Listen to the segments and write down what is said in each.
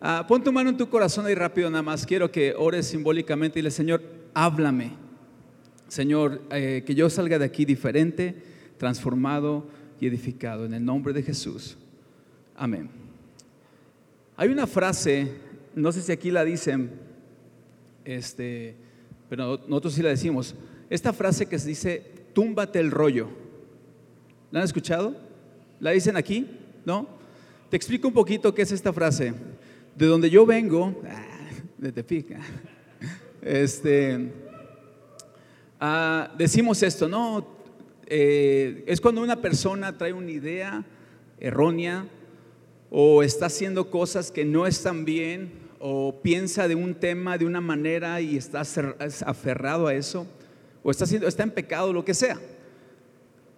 Ah, pon tu mano en tu corazón ahí rápido nada más. Quiero que ores simbólicamente y le Señor, háblame. Señor, eh, que yo salga de aquí diferente, transformado y edificado. En el nombre de Jesús. Amén. Hay una frase, no sé si aquí la dicen, este, pero nosotros sí la decimos. Esta frase que se dice, túmbate el rollo. ¿La han escuchado? ¿La dicen aquí? ¿No? Te explico un poquito qué es esta frase. De donde yo vengo, ah, de Tepic, este, ah, decimos esto, ¿no? Eh, es cuando una persona trae una idea errónea o está haciendo cosas que no están bien o piensa de un tema de una manera y está aferrado a eso o está, haciendo, está en pecado, lo que sea.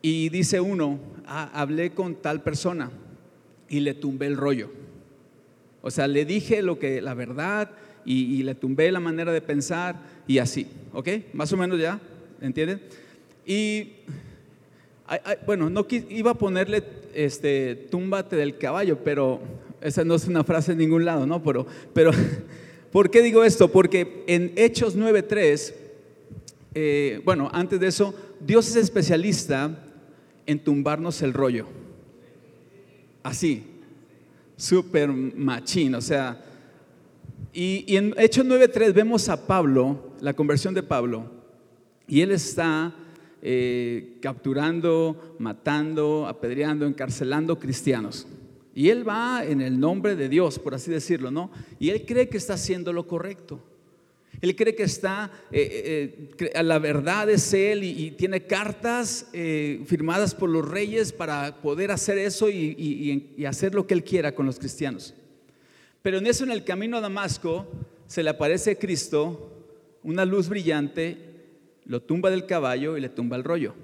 Y dice uno, ah, hablé con tal persona y le tumbé el rollo. O sea, le dije lo que, la verdad y, le tumbé la manera de pensar y así, ¿ok? Más o menos ya, ¿entienden? Y bueno, no iba a ponerle este, túmbate del caballo, pero esa no es una frase en ningún lado, ¿no? Pero, pero ¿por qué digo esto? Porque en Hechos 9.3, eh, bueno, antes de eso, Dios es especialista en tumbarnos el rollo. Así, súper machín, o sea. Y, en Hechos 9.3 vemos a Pablo, la conversión de Pablo, y él está eh, capturando, matando, apedreando, encarcelando cristianos. Y él va en el nombre de Dios, por así decirlo, ¿no? Y él cree que está haciendo lo correcto. Él cree que está, eh, eh, la verdad es él y, tiene cartas eh, firmadas por los reyes para poder hacer eso y, hacer lo que él quiera con los cristianos. Pero en eso, en el camino a Damasco, se le aparece Cristo, una luz brillante, lo tumba del caballo y le tumba el rollo.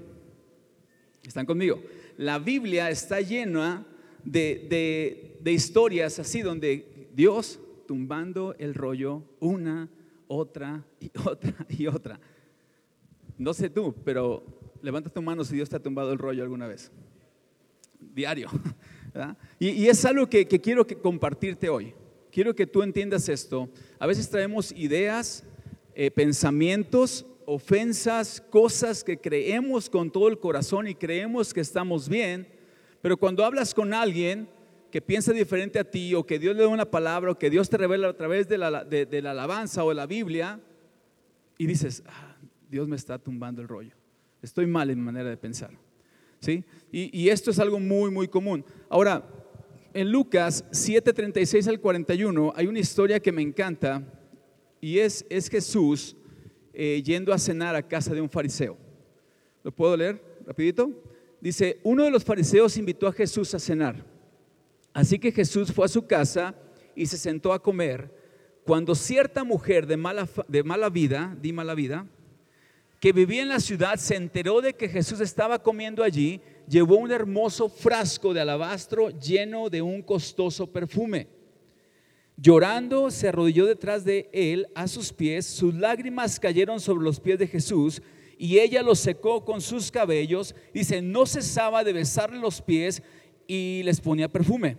¿Están conmigo? La Biblia está llena de, de, de historias así, donde Dios tumbando el rollo una otra y otra y otra. No sé tú, pero levanta tu mano si Dios te ha tumbado el rollo alguna vez. Diario. Y, es algo que, quiero que compartirte hoy. Quiero que tú entiendas esto. A veces traemos ideas, eh, pensamientos, ofensas, cosas que creemos con todo el corazón y creemos que estamos bien, pero cuando hablas con alguien, que piensa diferente a ti o que Dios le da una palabra o que Dios te revela a través de la, alabanza o de la Biblia y dices, ah, Dios me está tumbando el rollo. Estoy mal en mi manera de pensar. ¿Sí? Y, esto es algo muy, muy común. Ahora, en Lucas 7:36 al 41 hay una historia que me encanta y es, es Jesús eh, yendo a cenar a casa de un fariseo. ¿Lo puedo leer rapidito? Dice, uno de los fariseos invitó a Jesús a cenar. Así que Jesús fue a su casa y se sentó a comer. Cuando cierta mujer de mala, de mala vida, di mala vida, que vivía en la ciudad, se enteró de que Jesús estaba comiendo allí, llevó un hermoso frasco de alabastro lleno de un costoso perfume. Llorando, se arrodilló detrás de él a sus pies, sus lágrimas cayeron sobre los pies de Jesús y ella los secó con sus cabellos. Dice, no cesaba de besarle los pies y les ponía perfume.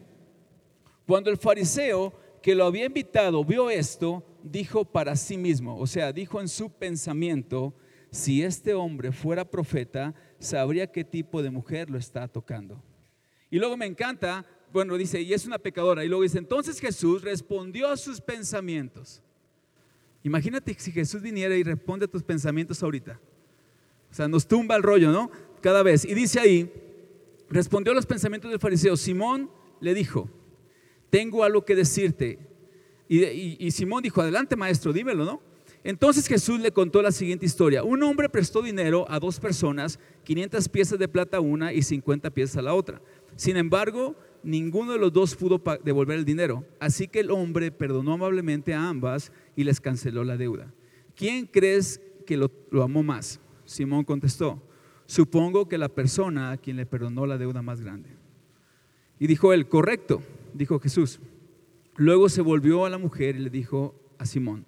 Cuando el fariseo que lo había invitado vio esto, dijo para sí mismo, o sea, dijo en su pensamiento, si este hombre fuera profeta, sabría qué tipo de mujer lo está tocando. Y luego me encanta, bueno, dice, y es una pecadora. Y luego dice, entonces Jesús respondió a sus pensamientos. Imagínate si Jesús viniera y responde a tus pensamientos ahorita. O sea, nos tumba el rollo, ¿no? Cada vez. Y dice ahí, respondió a los pensamientos del fariseo. Simón le dijo, tengo algo que decirte. Y, Simón dijo, adelante maestro, dímelo, ¿no? Entonces Jesús le contó la siguiente historia. Un hombre prestó dinero a dos personas, 500 piezas de plata a una y 50 piezas a la otra. Sin embargo, ninguno de los dos pudo devolver el dinero. Así que el hombre perdonó amablemente a ambas y les canceló la deuda. ¿Quién crees que lo, lo amó más? Simón contestó, supongo que la persona a quien le perdonó la deuda más grande. Y dijo él, correcto dijo Jesús. Luego se volvió a la mujer y le dijo a Simón,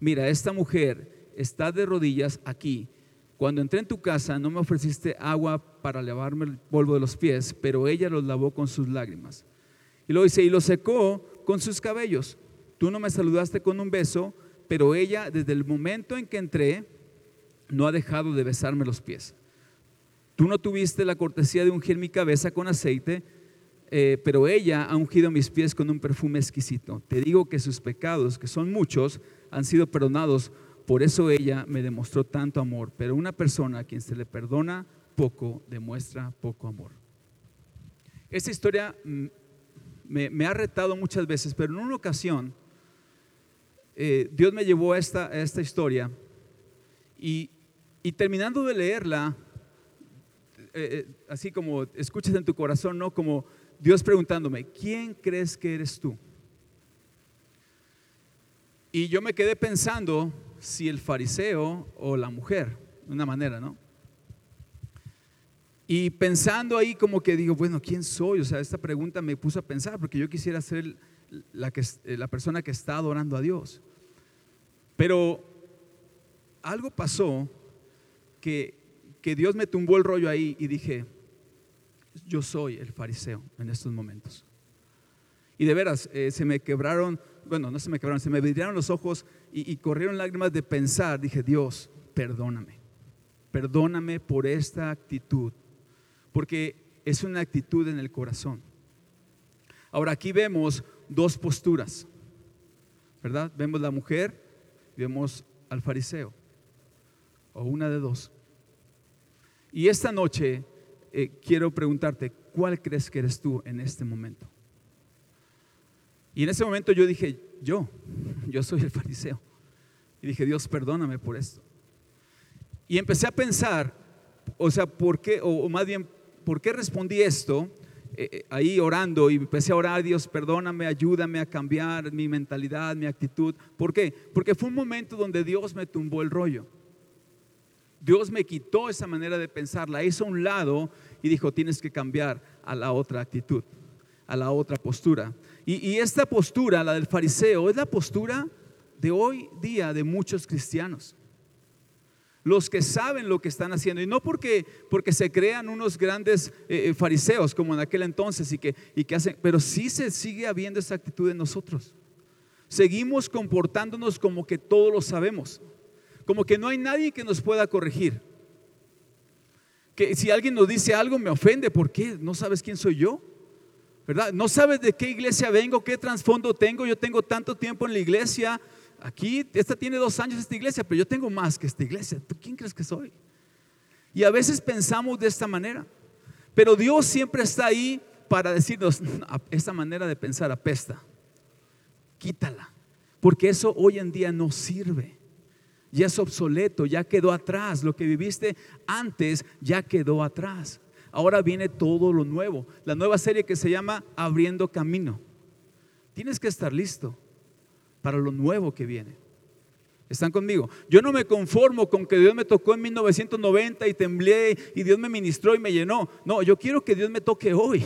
mira, esta mujer está de rodillas aquí. Cuando entré en tu casa no me ofreciste agua para lavarme el polvo de los pies, pero ella los lavó con sus lágrimas. Y luego dice, y lo secó con sus cabellos. tú no me saludaste con un beso, pero ella desde el momento en que entré no ha dejado de besarme los pies. Tú no tuviste la cortesía de ungir mi cabeza con aceite, eh, pero ella ha ungido mis pies con un perfume exquisito. Te digo que sus pecados, que son muchos, han sido perdonados. Por eso ella me demostró tanto amor. Pero una persona a quien se le perdona poco, demuestra poco amor. Esta historia mm, me, ha retado muchas veces, pero en una ocasión eh, Dios me llevó a esta, esta historia y, terminando de leerla, eh, así como escuchas en tu corazón, ¿no? Como Dios preguntándome, ¿quién crees que eres tú? Y yo me quedé pensando si el fariseo o la mujer, de una manera, ¿no? Y pensando ahí como que digo, bueno, ¿quién soy? O sea, esta pregunta me puso a pensar porque yo quisiera ser la, que, la persona que está adorando a Dios. Pero algo pasó que, que Dios me tumbó el rollo ahí y dije, yo soy el fariseo en estos momentos. Y de veras, eh, se me quebraron, bueno, no se me quebraron, se me vidriaron los ojos y, corrieron lágrimas de pensar. Dije, Dios, perdóname, perdóname por esta actitud, porque es una actitud en el corazón. Ahora aquí vemos dos posturas, ¿verdad? Vemos la mujer y vemos al fariseo, o una de dos. Y esta noche eh, quiero preguntarte, ¿cuál crees que eres tú en este momento? Y en ese momento yo dije, yo, yo soy el fariseo. Y dije, Dios, perdóname por esto. Y empecé a pensar, o sea, ¿por qué, o, más bien, ¿por qué respondí esto? Eh, eh, ahí orando y empecé a orar, Dios, perdóname, ayúdame a cambiar mi mentalidad, mi actitud. ¿Por qué? Porque fue un momento donde Dios me tumbó el rollo. Dios me quitó esa manera de pensar, la hizo a un lado y dijo, tienes que cambiar a la otra actitud, a la otra postura. Y, esta postura, la del fariseo, es la postura de hoy día de muchos cristianos. Los que saben lo que están haciendo, y no porque, porque se crean unos grandes eh, eh, fariseos como en aquel entonces y que, y que hacen, pero sí se sigue habiendo esa actitud en nosotros. Seguimos comportándonos como que todo lo sabemos como que no hay nadie que nos pueda corregir. Que si alguien nos dice algo me ofende, ¿por qué? ¿No sabes quién soy yo? ¿Verdad? No sabes de qué iglesia vengo, qué trasfondo tengo. Yo tengo tanto tiempo en la iglesia. Aquí, esta tiene dos años esta iglesia, pero yo tengo más que esta iglesia. ¿Tú quién crees que soy? Y a veces pensamos de esta manera. Pero Dios siempre está ahí para decirnos, esta manera de pensar apesta. Quítala. Porque eso hoy en día no sirve ya es obsoleto, ya quedó atrás. Lo que viviste antes ya quedó atrás. Ahora viene todo lo nuevo. La nueva serie que se llama Abriendo Camino. Tienes que estar listo para lo nuevo que viene. ¿Están conmigo? Yo no me conformo con que Dios me tocó en 1990 y temblé y Dios me ministró y me llenó. No, yo quiero que Dios me toque hoy.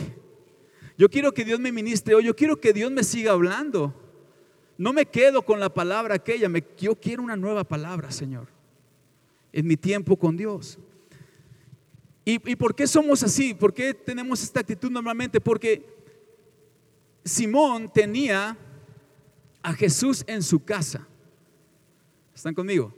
Yo quiero que Dios me ministre hoy. Yo quiero que Dios me siga hablando. No me quedo con la palabra aquella, me, yo quiero una nueva palabra, Señor, en mi tiempo con Dios. ¿Y, por qué somos así? ¿Por qué tenemos esta actitud normalmente? Porque Simón tenía a Jesús en su casa. ¿Están conmigo?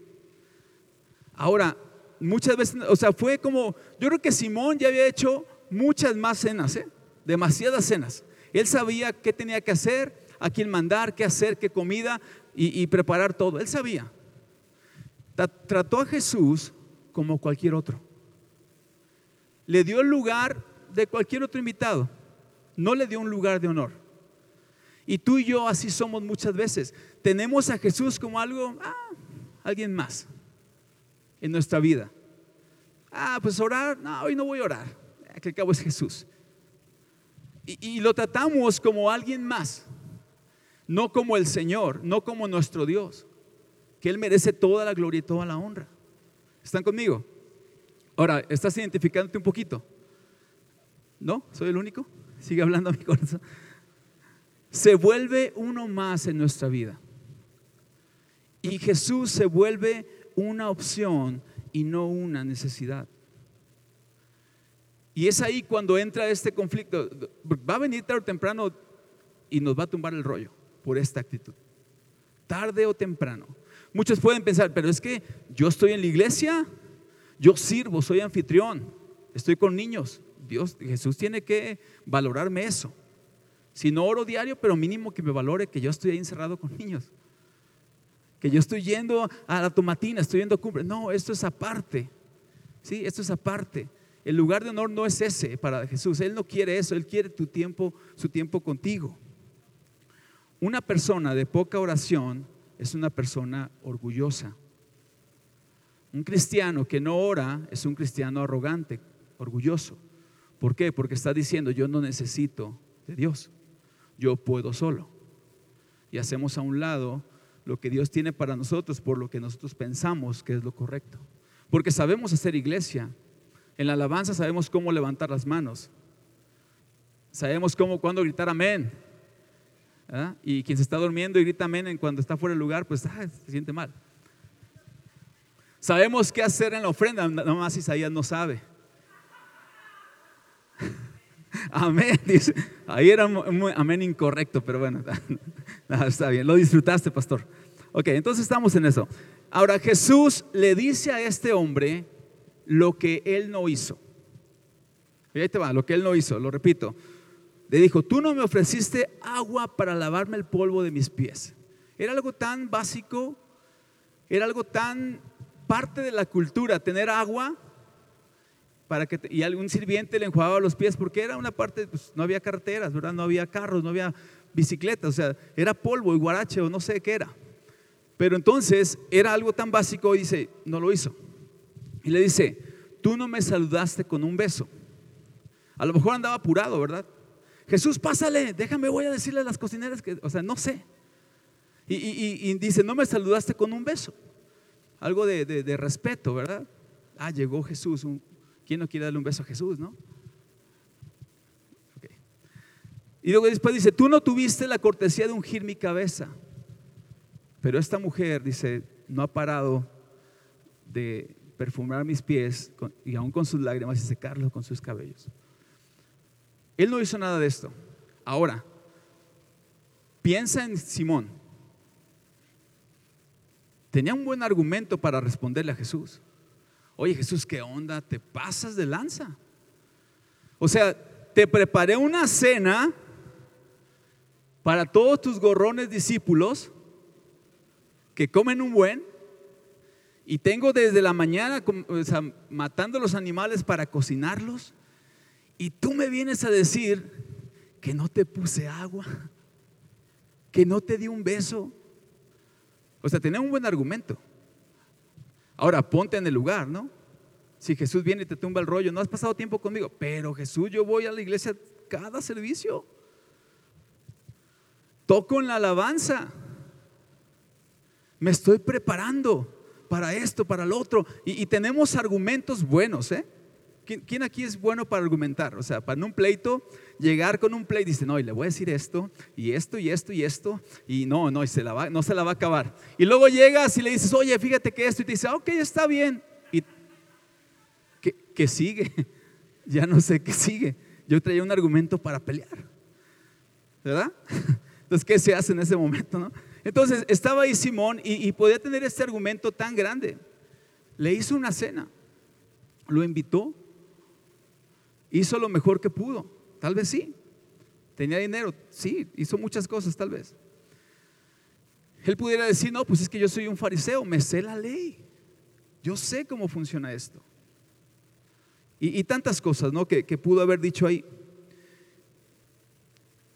Ahora, muchas veces, o sea, fue como, yo creo que Simón ya había hecho muchas más cenas, ¿eh? demasiadas cenas. Él sabía qué tenía que hacer, a quién mandar, qué hacer, qué comida y, preparar todo. Él sabía. Trató a Jesús como cualquier otro. Le dio el lugar de cualquier otro invitado. No le dio un lugar de honor. Y tú y yo así somos muchas veces. Tenemos a Jesús como algo, ah, alguien más en nuestra vida. Ah, pues orar, no, hoy no voy a orar. Que al cabo es Jesús. y, lo tratamos como alguien más no como el Señor, no como nuestro Dios, que Él merece toda la gloria y toda la honra. ¿Están conmigo? Ahora, ¿estás identificándote un poquito? ¿No? ¿Soy el único? Sigue hablando a mi corazón. Se vuelve uno más en nuestra vida. Y Jesús se vuelve una opción y no una necesidad. Y es ahí cuando entra este conflicto. Va a venir tarde o temprano y nos va a tumbar el rollo por esta actitud. tarde o temprano. Muchos pueden pensar, pero es que yo estoy en la iglesia, yo sirvo, soy anfitrión, estoy con niños. Dios, Jesús tiene que valorarme eso. Si no oro diario, pero mínimo que me valore que yo estoy ahí encerrado con niños. Que yo estoy yendo a la tomatina, estoy yendo a cumbre. No, esto es aparte. Sí, esto es aparte. El lugar de honor no es ese para Jesús. Él no quiere eso, Él quiere tu tiempo, su tiempo contigo. Una persona de poca oración es una persona orgullosa. Un cristiano que no ora es un cristiano arrogante, orgulloso. ¿Por qué? Porque está diciendo, yo no necesito de Dios, yo puedo solo. Y hacemos a un lado lo que Dios tiene para nosotros por lo que nosotros pensamos que es lo correcto. Porque sabemos hacer iglesia. En la alabanza sabemos cómo levantar las manos. Sabemos cómo, cuándo gritar amén. ¿Ah? Y quien se está durmiendo y grita amén cuando está fuera del lugar, pues ah, se siente mal. Sabemos qué hacer en la ofrenda, nada más Isaías no sabe. Amén. Ahí era un amén incorrecto, pero bueno, está bien. Lo disfrutaste, pastor. Ok, entonces estamos en eso. Ahora Jesús le dice a este hombre lo que él no hizo. Y ahí te va, lo que él no hizo, lo repito. Le dijo, tú no me ofreciste agua para lavarme el polvo de mis pies. Era algo tan básico, era algo tan parte de la cultura, tener agua para que y algún sirviente le enjuagaba los pies porque era una parte, pues, no había carreteras, ¿verdad? No había carros, no había bicicletas, o sea, era polvo y guarache o no sé qué era. Pero entonces era algo tan básico y dice, no lo hizo. Y le dice, tú no me saludaste con un beso. A lo mejor andaba apurado, ¿verdad? Jesús, pásale, déjame, voy a decirle a las cocineras que, o sea, no sé. Y, dice, no me saludaste con un beso. Algo de, respeto, ¿verdad? Ah, llegó Jesús. ¿Quién no quiere darle un beso a Jesús, no? Y luego después dice, tú no tuviste la cortesía de ungir mi cabeza. Pero esta mujer, dice, no ha parado de perfumar mis pies y aún con sus lágrimas y secarlos con sus cabellos. Él no hizo nada de esto. Ahora, piensa en Simón. Tenía un buen argumento para responderle a Jesús. Oye Jesús, ¿qué onda? ¿Te pasas de lanza? O sea, te preparé una cena para todos tus gorrones discípulos que comen un buen y tengo desde la mañana matando los animales para cocinarlos y tú me vienes a decir que no te puse agua, que no te di un beso. O sea, tenía un buen argumento. Ahora, ponte en el lugar, ¿no? Si Jesús viene y te tumba el rollo, no has pasado tiempo conmigo, pero Jesús, yo voy a la iglesia cada servicio. Toco en la alabanza. Me estoy preparando para esto, para lo otro. Y, y tenemos argumentos buenos, ¿eh? ¿Quién, aquí es bueno para argumentar? O sea, para un pleito, llegar con un pleito y dice, no, y le voy a decir esto, y esto, y esto, y esto, y no, no, y se no se la va a acabar. Y luego llegas y le dices, oye, fíjate que esto, y te dice, ok, está bien. Y que, sigue, ya no sé qué sigue. Yo traía un argumento para pelear, ¿verdad? Entonces, ¿qué se hace en ese momento, no? Entonces, estaba ahí Simón y, y podía tener este argumento tan grande. Le hizo una cena, lo invitó, hizo lo mejor que pudo, tal vez sí. Tenía dinero, sí, hizo muchas cosas tal vez. Él pudiera decir, no, pues es que yo soy un fariseo, me sé la ley, yo sé cómo funciona esto. Y, tantas cosas, ¿no? Que, pudo haber dicho ahí.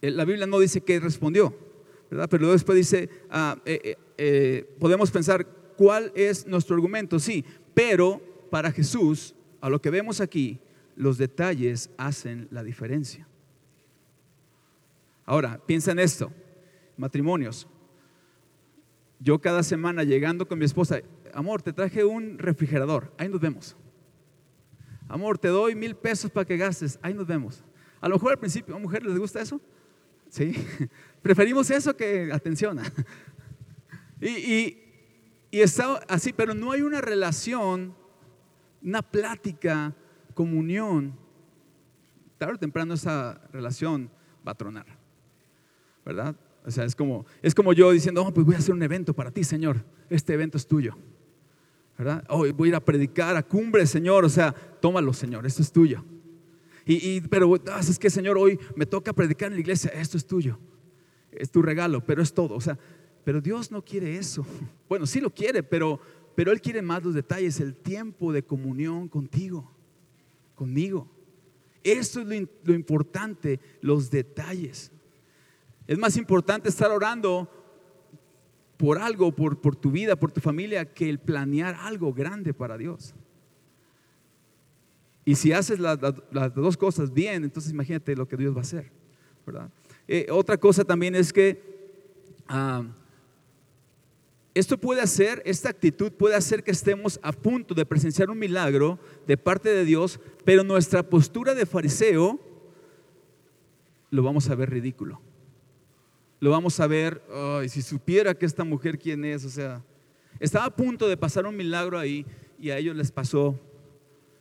Eh, la Biblia no dice que respondió, ¿verdad? Pero después dice, ah, eh, eh, podemos pensar cuál es nuestro argumento, sí, pero para Jesús, a lo que vemos aquí, los detalles hacen la diferencia. Ahora, piensa en esto, matrimonios. Yo cada semana llegando con mi esposa, amor, te traje un refrigerador, ahí nos vemos. Amor, te doy mil pesos para que gastes, ahí nos vemos. A lo mejor al principio, ¿a mujeres les gusta eso? Sí, preferimos eso que atención. Y, y, y está así, pero no hay una relación, una plática comunión, tarde o temprano esa relación va a tronar, ¿verdad? O sea, es como, es como yo diciendo, oh, pues voy a hacer un evento para ti, Señor. Este evento es tuyo. ¿Verdad? Oh, voy a ir a predicar a cumbre, Señor. O sea, tómalo, Señor, esto es tuyo. Y, pero ah, es que, Señor, hoy me toca predicar en la iglesia, esto es tuyo. Es tu regalo, pero es todo. O sea, pero Dios no quiere eso. Bueno, sí lo quiere, pero, pero Él quiere más los detalles, el tiempo de comunión contigo, conmigo. Eso es lo, lo importante, los detalles. Es más importante estar orando por algo, por, por tu vida, por tu familia, que el planear algo grande para Dios. Y si haces las, dos cosas bien, entonces imagínate lo que Dios va a hacer. ¿verdad? Eh, otra cosa también es que ah, esto puede hacer, esta actitud puede hacer que estemos a punto de presenciar un milagro de parte de Dios, pero nuestra postura de fariseo lo vamos a ver ridículo lo vamos a ver, ay, si supiera que esta mujer quién es, o sea, estaba a punto de pasar un milagro ahí y a ellos les pasó.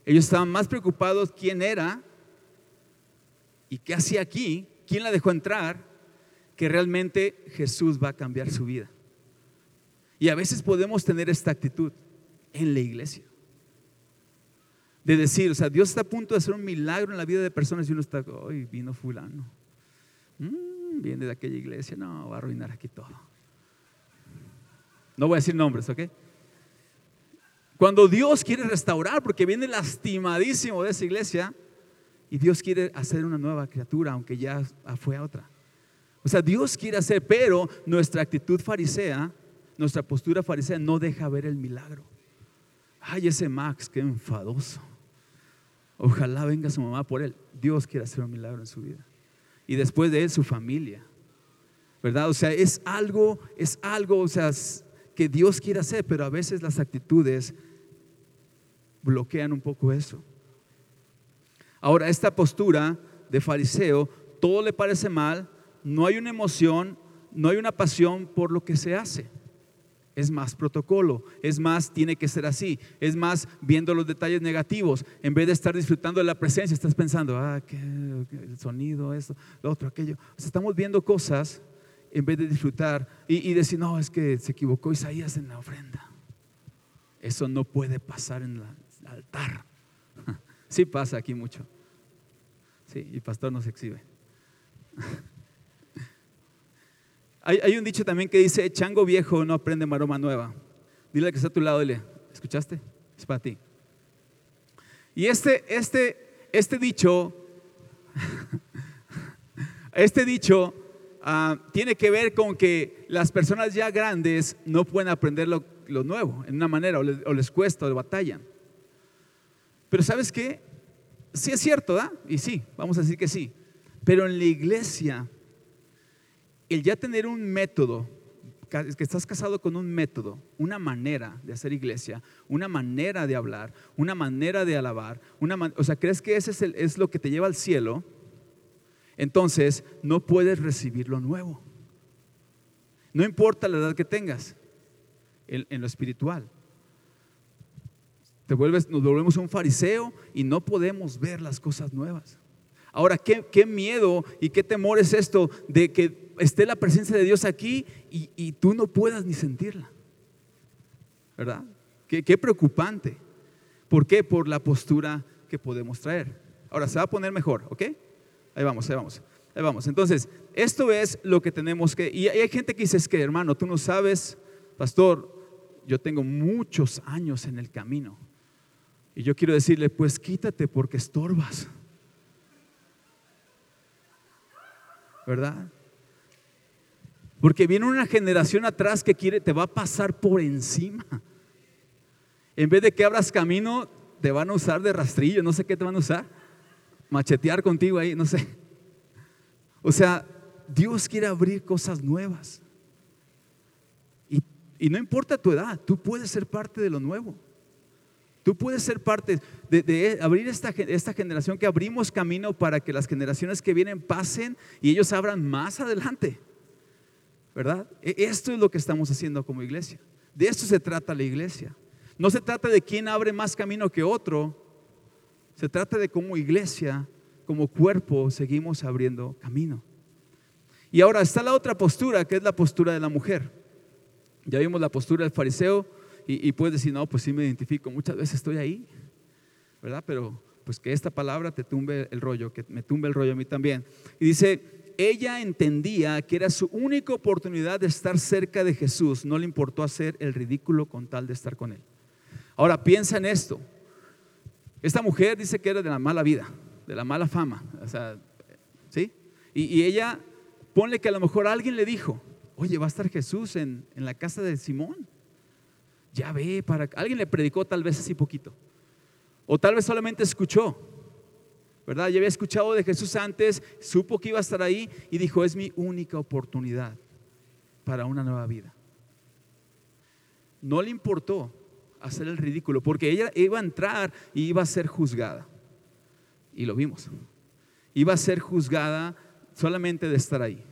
Ellos estaban más preocupados quién era y qué hacía aquí, quién la dejó entrar, que realmente Jesús va a cambiar su vida. Y a veces podemos tener esta actitud en la iglesia. De decir, o sea, Dios está a punto de hacer un milagro en la vida de personas y uno está, ay, vino fulano. Mm, viene de aquella iglesia, no, va a arruinar aquí todo. No voy a decir nombres, ¿ok? Cuando Dios quiere restaurar, porque viene lastimadísimo de esa iglesia, y Dios quiere hacer una nueva criatura, aunque ya fue a otra. O sea, Dios quiere hacer, pero nuestra actitud farisea, nuestra postura farisea no deja ver el milagro. Ay, ese Max, qué enfadoso. Ojalá venga su mamá por él. Dios quiere hacer un milagro en su vida y después de él su familia. ¿Verdad? O sea, es algo, es algo, o sea, que Dios quiere hacer, pero a veces las actitudes bloquean un poco eso. Ahora, esta postura de fariseo, todo le parece mal, no hay una emoción, no hay una pasión por lo que se hace es más protocolo, es más, tiene que ser así, es más, viendo los detalles negativos, en vez de estar disfrutando de la presencia, estás pensando, ah, que, el sonido, esto, lo otro, aquello. estamos viendo cosas en vez de disfrutar y, decir, no, es que se equivocó Isaías en la ofrenda. Eso no puede pasar en el altar. Sí pasa aquí mucho. Sí, y pastor nos exhibe. Hay, un dicho también que dice, chango viejo no aprende maroma nueva. Dile que está a tu lado, dile, ¿escuchaste? Es para ti. Y este, este, este dicho, este dicho ah, tiene que ver con que las personas ya grandes no pueden aprender lo, nuevo en una manera, o les, o les cuesta, o les batallan. Pero ¿sabes qué? Sí es cierto, ¿da? Y sí, vamos a decir que sí. Pero en la iglesia el ya tener un método, que estás casado con un método, una manera de hacer iglesia, una manera de hablar, una manera de alabar, una o sea, crees que ese es, es lo que te lleva al cielo, entonces no puedes recibir lo nuevo. No importa la edad que tengas en, en lo espiritual. Te vuelves, nos volvemos un fariseo y no podemos ver las cosas nuevas. Ahora, ¿qué, qué miedo y qué temor es esto de que esté la presencia de Dios aquí y, tú no puedas ni sentirla. ¿Verdad? Qué, qué, preocupante. ¿Por qué? Por la postura que podemos traer. Ahora se va a poner mejor, ¿ok? Ahí vamos, ahí vamos. Ahí vamos. Entonces, esto es lo que tenemos que... Y hay gente que dice, es que hermano, tú no sabes, pastor, yo tengo muchos años en el camino. Y yo quiero decirle, pues quítate porque estorbas. ¿Verdad? Porque viene una generación atrás que quiere, te va a pasar por encima. En vez de que abras camino, te van a usar de rastrillo, no sé qué te van a usar. Machetear contigo ahí, no sé. O sea, Dios quiere abrir cosas nuevas. Y, no importa tu edad, tú puedes ser parte de lo nuevo. Tú puedes ser parte de, abrir esta, esta, generación que abrimos camino para que las generaciones que vienen pasen y ellos abran más adelante. ¿verdad? E, esto es lo que estamos haciendo como iglesia. De esto se trata la iglesia. No se trata de quién abre más camino que otro. Se trata de cómo iglesia, como cuerpo, seguimos abriendo camino. Y ahora está la otra postura, que es la postura de la mujer. Ya vimos la postura del fariseo y, puedes decir, no, pues sí me identifico, muchas veces estoy ahí, ¿verdad? Pero pues que esta palabra te tumbe el rollo, que me tumbe el rollo a mí también. Y dice, ella entendía que era su única oportunidad de estar cerca de Jesús, no le importó hacer el ridículo con tal de estar con él. Ahora piensa en esto. Esta mujer dice que era de la mala vida, de la mala fama, o sea, ¿sí? y ella Ponle que a lo mejor alguien le dijo, oye, va a estar Jesús en, la casa de Simón. Ya ve, para alguien le predicó tal vez así poquito. O tal vez solamente escuchó, ¿verdad? Ya había escuchado de Jesús antes, supo que iba a estar ahí y dijo, es mi única oportunidad para una nueva vida. No le importó hacer el ridículo, porque ella iba a entrar y iba a ser juzgada. Y lo vimos. Iba a ser juzgada solamente de estar ahí.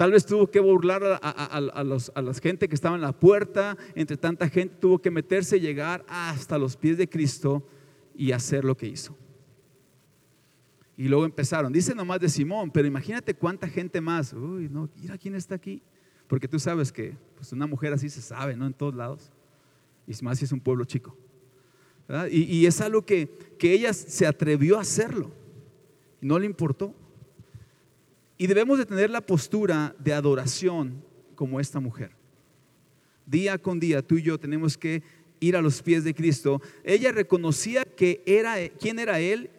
Tal vez tuvo que burlar a, la gente que estaba en la puerta, entre tanta gente tuvo que meterse y llegar hasta los pies de Cristo y hacer lo que hizo. Y luego empezaron, dice nomás de Simón, pero imagínate cuánta gente más. Uy, no, mira quién está aquí. Porque tú sabes que pues una mujer así se sabe, ¿no? En todos lados. Y más es un pueblo chico. Y, es algo que, que ella se atrevió a hacerlo. No le importó. Y debemos de tener la postura de adoración como esta mujer. Día con día tú y yo tenemos que ir a los pies de Cristo. Ella reconocía que era quién era él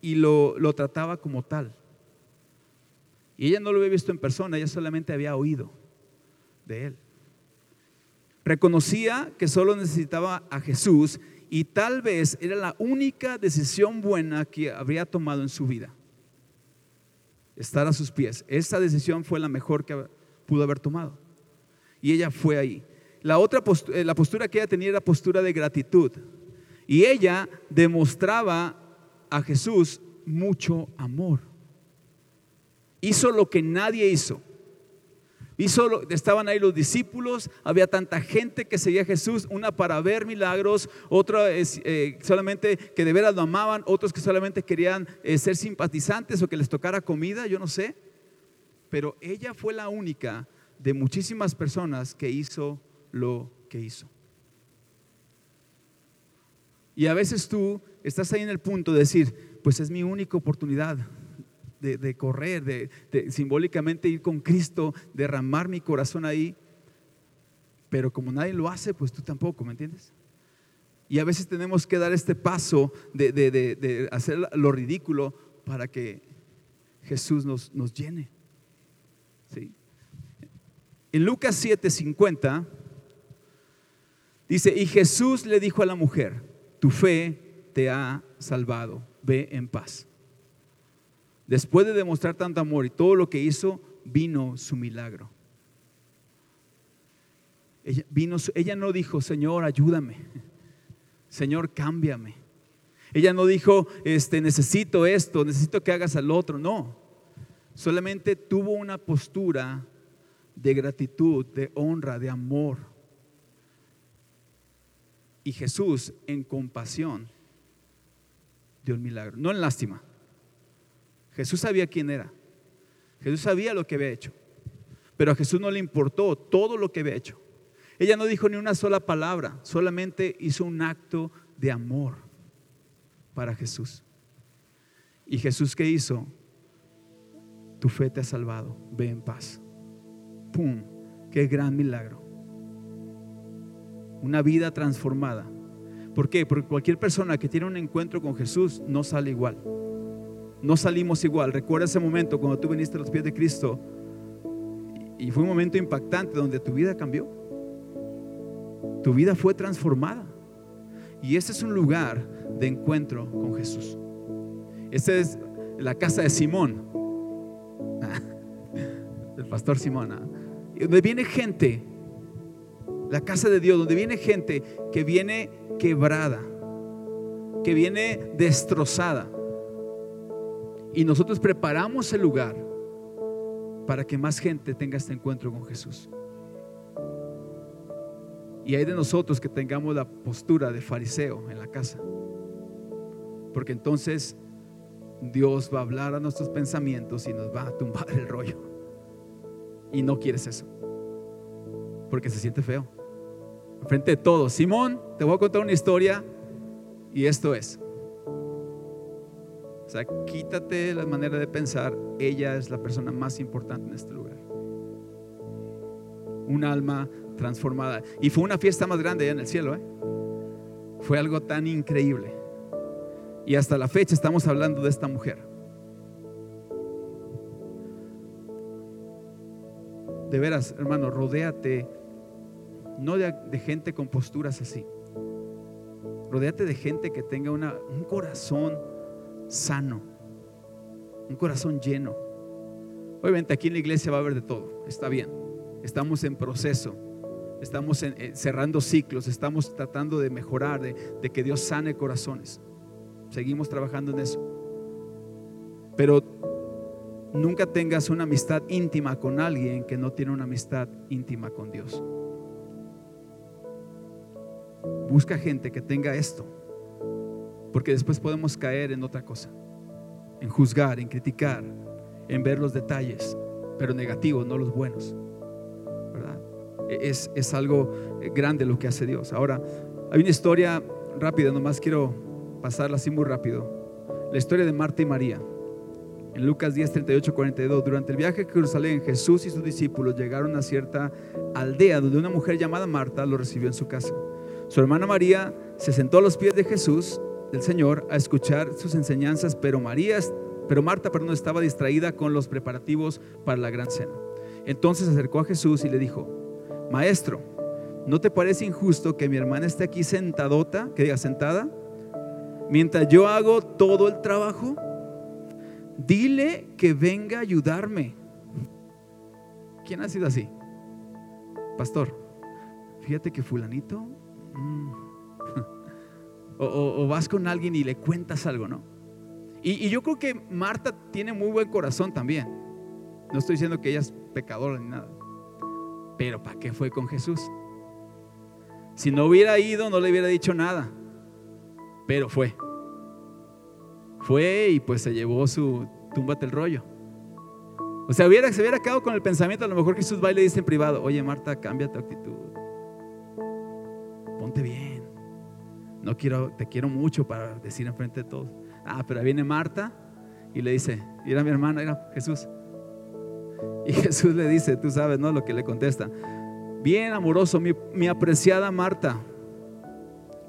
y lo, lo trataba como tal. Y ella no lo había visto en persona, ella solamente había oído de él. Reconocía que solo necesitaba a Jesús y tal vez era la única decisión buena que habría tomado en su vida estar a sus pies. Esa decisión fue la mejor que pudo haber tomado. Y ella fue ahí. La otra postura, eh, la postura que ella tenía era postura de gratitud. Y ella demostraba a Jesús mucho amor. Hizo lo que nadie hizo. Y solo estaban ahí los discípulos, había tanta gente que seguía a Jesús, una para ver milagros, otra eh, solamente que de veras lo amaban, otros que solamente querían eh, ser simpatizantes o que les tocara comida, yo no sé. Pero ella fue la única de muchísimas personas que hizo lo que hizo. Y a veces tú estás ahí en el punto de decir, pues es mi única oportunidad, de, correr, de, simbólicamente ir con Cristo, derramar mi corazón ahí. Pero como nadie lo hace, pues tú tampoco, ¿me entiendes? Y a veces tenemos que dar este paso de, hacer lo ridículo para que Jesús nos, nos llene. En Lucas 7:50 dice, y Jesús le dijo a la mujer, tu fe te ha salvado, ve en paz. Después de demostrar tanto amor y todo lo que hizo, vino su milagro. Ella, vino, ella no dijo, Señor, ayúdame. Señor, cámbiame. Ella no dijo, este, necesito esto, necesito que hagas al otro. No. Solamente tuvo una postura de gratitud, de honra, de amor. Y Jesús, en compasión, dio el milagro. No en lástima. Jesús sabía quién era. Jesús sabía lo que había hecho. Pero a Jesús no le importó todo lo que había hecho. Ella no dijo ni una sola palabra, solamente hizo un acto de amor para Jesús. ¿Y Jesús qué hizo? Tu fe te ha salvado, ve en paz. ¡Pum! ¡Qué gran milagro! Una vida transformada. ¿Por qué? Porque cualquier persona que tiene un encuentro con Jesús no sale igual no salimos igual. Recuerda ese momento cuando tú viniste a los pies de Cristo y fue un momento impactante donde tu vida cambió. Tu vida fue transformada. Y ese es un lugar de encuentro con Jesús. Esa es la casa de Simón, el pastor Simón, ¿ah? donde viene gente, la casa de Dios, donde viene gente que viene quebrada, que viene destrozada y nosotros preparamos el lugar para que más gente tenga este encuentro con Jesús. Y hay de nosotros que tengamos la postura de fariseo en la casa. Porque entonces Dios va a hablar a nuestros pensamientos y nos va a tumbar el rollo. Y no quieres eso. Porque se siente feo. Frente de todos. Simón, te voy a contar una historia y esto es. O sea, quítate la manera de pensar. Ella es la persona más importante en este lugar. Un alma transformada. Y fue una fiesta más grande allá en el cielo. ¿eh? Fue algo tan increíble. Y hasta la fecha estamos hablando de esta mujer. De veras, hermano, rodéate no de, gente con posturas así. Rodéate de gente que tenga un corazón sano, un corazón lleno. Obviamente aquí en la iglesia va a haber de todo, está bien. Estamos en proceso, estamos eh, cerrando ciclos, estamos tratando de mejorar, de, de que Dios sane corazones. Seguimos trabajando en eso. Pero nunca tengas una amistad íntima con alguien que no tiene una amistad íntima con Dios. Busca gente que tenga esto, porque después podemos caer en otra cosa, en juzgar, en criticar, en ver los detalles, pero negativos, no los buenos. E-, es, es algo grande lo que hace Dios. Ahora, hay una historia rápida, nomás quiero pasarla así muy rápido. La historia de Marta y María. En Lucas 10, 38, 42, durante el viaje a Jerusalén, Jesús y sus discípulos llegaron a cierta aldea donde una mujer llamada Marta lo recibió en su casa. Su hermana María se sentó a los pies de Jesús, del Señor, a escuchar sus enseñanzas, pero María, pero Marta, perdón, estaba distraída con los preparativos para la gran cena. Entonces se acercó a Jesús y le dijo, Maestro, ¿no te parece injusto que mi hermana esté aquí sentadota, que diga sentada, mientras yo hago todo el trabajo? Dile que venga a ayudarme. ¿Quién ha sido así? Pastor, fíjate que fulanito Mm. O, vas con alguien y le cuentas algo, ¿no? Y, yo creo que Marta tiene muy buen corazón también. No estoy diciendo que ella es pecadora ni nada. Pero ¿para qué fue con Jesús? Si no hubiera ido, no le hubiera dicho nada. Pero fue. Fue y pues se llevó su túmbate el rollo. O sea, hubiera, se hubiera quedado con el pensamiento, a lo mejor Jesús va y le dice en privado, oye Marta, cambia tu actitud ponte bien. No quiero, te quiero mucho para decir enfrente de todos. Ah, pero viene Marta y le dice, mira mi hermana, era Jesús. Y Jesús le dice, tú sabes, ¿no? Lo que le contesta. Bien amoroso, mi, mi apreciada Marta,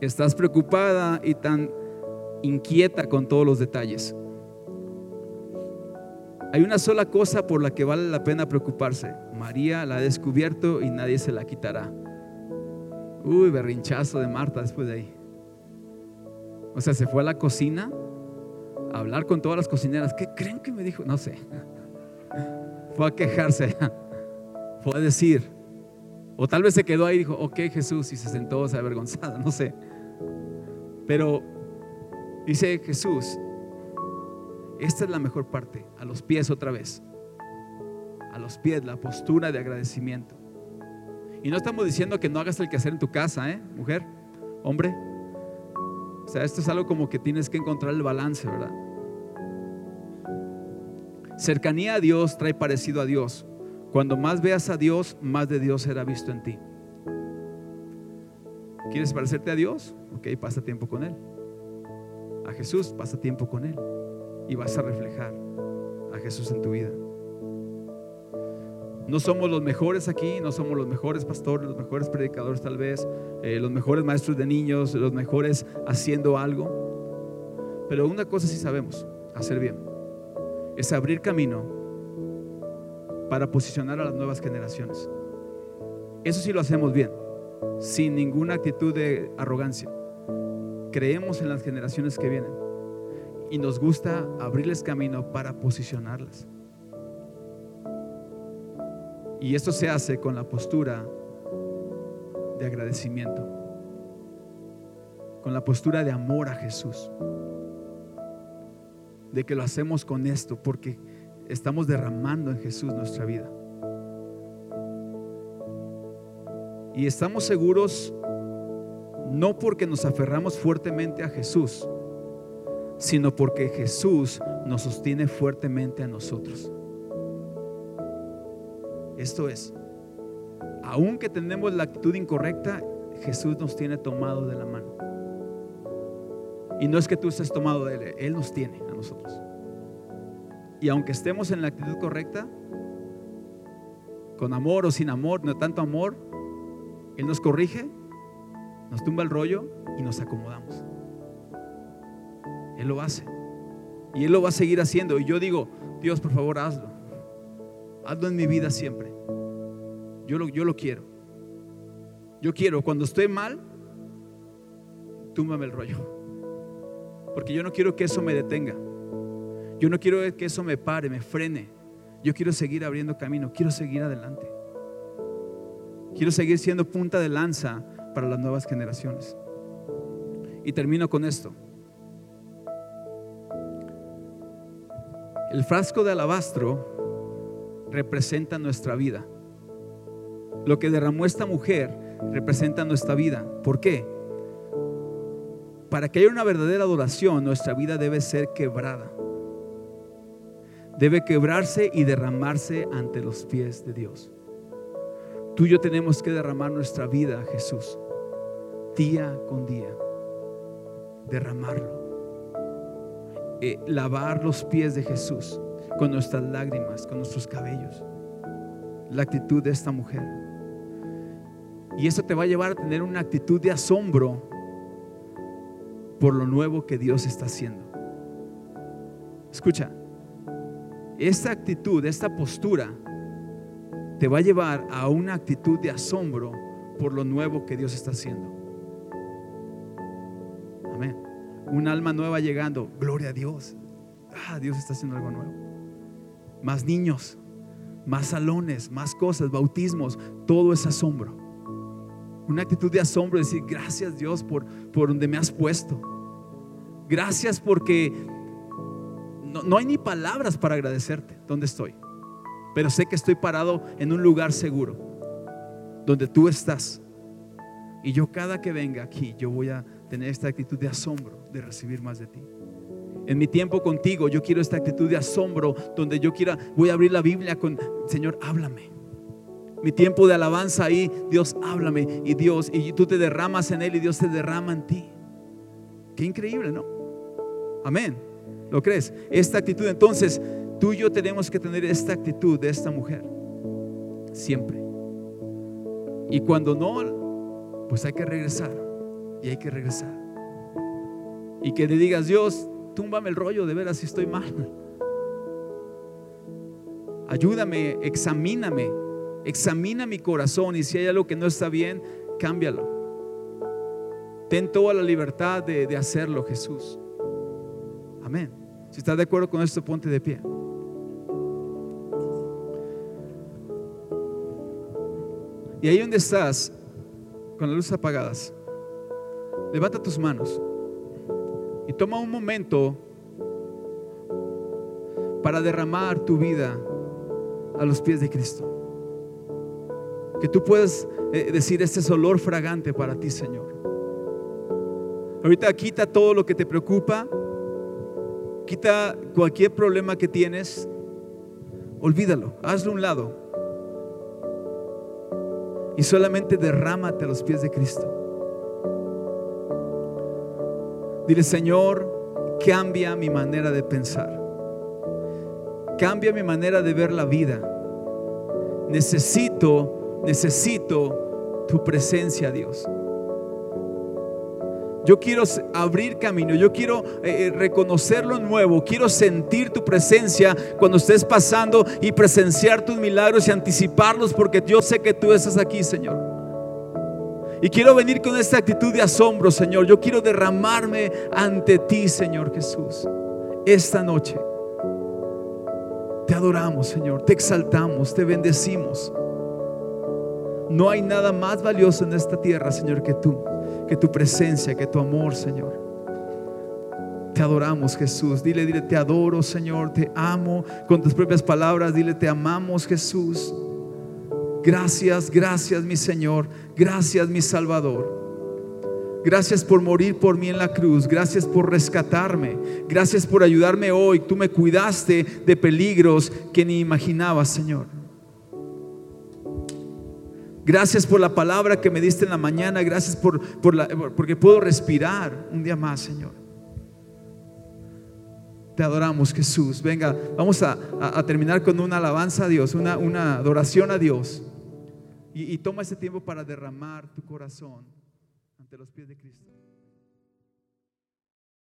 estás preocupada y tan inquieta con todos los detalles. Hay una sola cosa por la que vale la pena preocuparse. María la ha descubierto y nadie se la quitará. Uy, berrinchazo de Marta después de ahí. O sea, se fue a la cocina a hablar con todas las cocineras. ¿Qué creen que me dijo? No sé. Fue a quejarse. Fue a decir. O tal vez se quedó ahí y dijo, ok Jesús, y se sentó se avergonzada, no sé. Pero dice Jesús, esta es la mejor parte, a los pies otra vez. A los pies, la postura de agradecimiento. Y no estamos diciendo que no hagas el quehacer en tu casa, ¿eh? Mujer, hombre. O sea, esto es algo como que tienes que encontrar el balance, ¿verdad? Cercanía a Dios trae parecido a Dios. Cuando más veas a Dios, más de Dios será visto en ti. ¿Quieres parecerte a Dios? Ok, pasa tiempo con Él. A Jesús, pasa tiempo con Él. Y vas a reflejar a Jesús en tu vida. No somos los mejores aquí, no somos los mejores pastores, los mejores predicadores tal vez, eh, los mejores maestros de niños, los mejores haciendo algo. Pero una cosa sí sabemos hacer bien, es abrir camino para posicionar a las nuevas generaciones. Eso sí lo hacemos bien, sin ninguna actitud de arrogancia. Creemos en las generaciones que vienen y nos gusta abrirles camino para posicionarlas. Y esto se hace con la postura de agradecimiento, con la postura de amor a Jesús, de que lo hacemos con esto, porque estamos derramando en Jesús nuestra vida. Y estamos seguros no porque nos aferramos fuertemente a Jesús, sino porque Jesús nos sostiene fuertemente a nosotros. Esto es, aunque tenemos la actitud incorrecta, Jesús nos tiene tomado de la mano. Y no es que tú estés tomado de Él, Él nos tiene a nosotros. Y aunque estemos en la actitud correcta, con amor o sin amor, no tanto amor, Él nos corrige, nos tumba el rollo y nos acomodamos. Él lo hace. Y Él lo va a seguir haciendo. Y yo digo, Dios, por favor, hazlo. Hazlo en mi vida siempre. Yo lo, yo lo quiero. Yo quiero, cuando estoy mal, túmbame el rollo. Porque yo no quiero que eso me detenga. Yo no quiero que eso me pare, me frene. Yo quiero seguir abriendo camino, quiero seguir adelante. Quiero seguir siendo punta de lanza para las nuevas generaciones. Y termino con esto. El frasco de alabastro representa nuestra vida. Lo que derramó esta mujer representa nuestra vida. ¿Por qué? Para que haya una verdadera adoración, nuestra vida debe ser quebrada. Debe quebrarse y derramarse ante los pies de Dios. Tú y yo tenemos que derramar nuestra vida Jesús, día con día. Derramarlo. Eh, lavar los pies de Jesús con nuestras lágrimas, con nuestros cabellos. La actitud de esta mujer. Y eso te va a llevar a tener una actitud de asombro por lo nuevo que Dios está haciendo. Escucha, esta actitud, esta postura, te va a llevar a una actitud de asombro por lo nuevo que Dios está haciendo. Amén un alma nueva llegando. Gloria a Dios. Ah, Dios está haciendo algo nuevo. Más niños, más salones, más cosas, bautismos, todo es asombro. Una actitud de asombro, decir, gracias Dios por, por donde me has puesto. Gracias porque no, no hay ni palabras para agradecerte donde estoy. Pero sé que estoy parado en un lugar seguro, donde tú estás. Y yo cada que venga aquí, yo voy a tener esta actitud de asombro de recibir más de ti. En mi tiempo contigo, yo quiero esta actitud de asombro donde yo quiera, voy a abrir la Biblia con, Señor, háblame. Mi tiempo de alabanza ahí, Dios, háblame. Y Dios, y tú te derramas en Él y Dios te derrama en ti. Qué increíble, ¿no? Amén. ¿Lo crees? Esta actitud, entonces, tú y yo tenemos que tener esta actitud de esta mujer. Siempre. Y cuando no, pues hay que regresar y hay que regresar. Y que le digas, Dios, túmbame el rollo de ver si estoy mal. Ayúdame, examíname, examina mi corazón y si hay algo que no está bien, cámbialo. Ten toda la libertad de, de hacerlo, Jesús. Amén. Si estás de acuerdo con esto, ponte de pie. Y ahí donde estás, con las luces apagadas, Levanta tus manos y toma un momento para derramar tu vida a los pies de Cristo. Que tú puedas eh, decir, este es olor fragante para ti, Señor. Ahorita quita todo lo que te preocupa, quita cualquier problema que tienes, olvídalo, hazlo a un lado y solamente derrámate a los pies de Cristo. Dile, Señor, cambia mi manera de pensar. Cambia mi manera de ver la vida. Necesito, necesito tu presencia, Dios. Yo quiero abrir camino, yo quiero eh, eh, reconocer lo nuevo, quiero sentir tu presencia cuando estés pasando y presenciar tus milagros y anticiparlos porque yo sé que tú estás aquí, Señor. Y quiero venir con esta actitud de asombro, Señor. Yo quiero derramarme ante ti, Señor Jesús, esta noche. Te adoramos, Señor. Te exaltamos, te bendecimos. No hay nada más valioso en esta tierra, Señor, que tú, que tu presencia, que tu amor, Señor. Te adoramos, Jesús. Dile, dile, te adoro, Señor. Te amo. Con tus propias palabras, dile, te amamos, Jesús. Gracias, gracias mi Señor, gracias mi Salvador. Gracias por morir por mí en la cruz. Gracias por rescatarme. Gracias por ayudarme hoy. Tú me cuidaste de peligros que ni imaginaba, Señor. Gracias por la palabra que me diste en la mañana. Gracias por, por la, porque puedo respirar un día más, Señor. Te adoramos, Jesús. Venga, vamos a, a, terminar con una alabanza a Dios, una, una adoración a Dios. Y, toma ese tiempo para derramar tu corazón ante los pies de Cristo.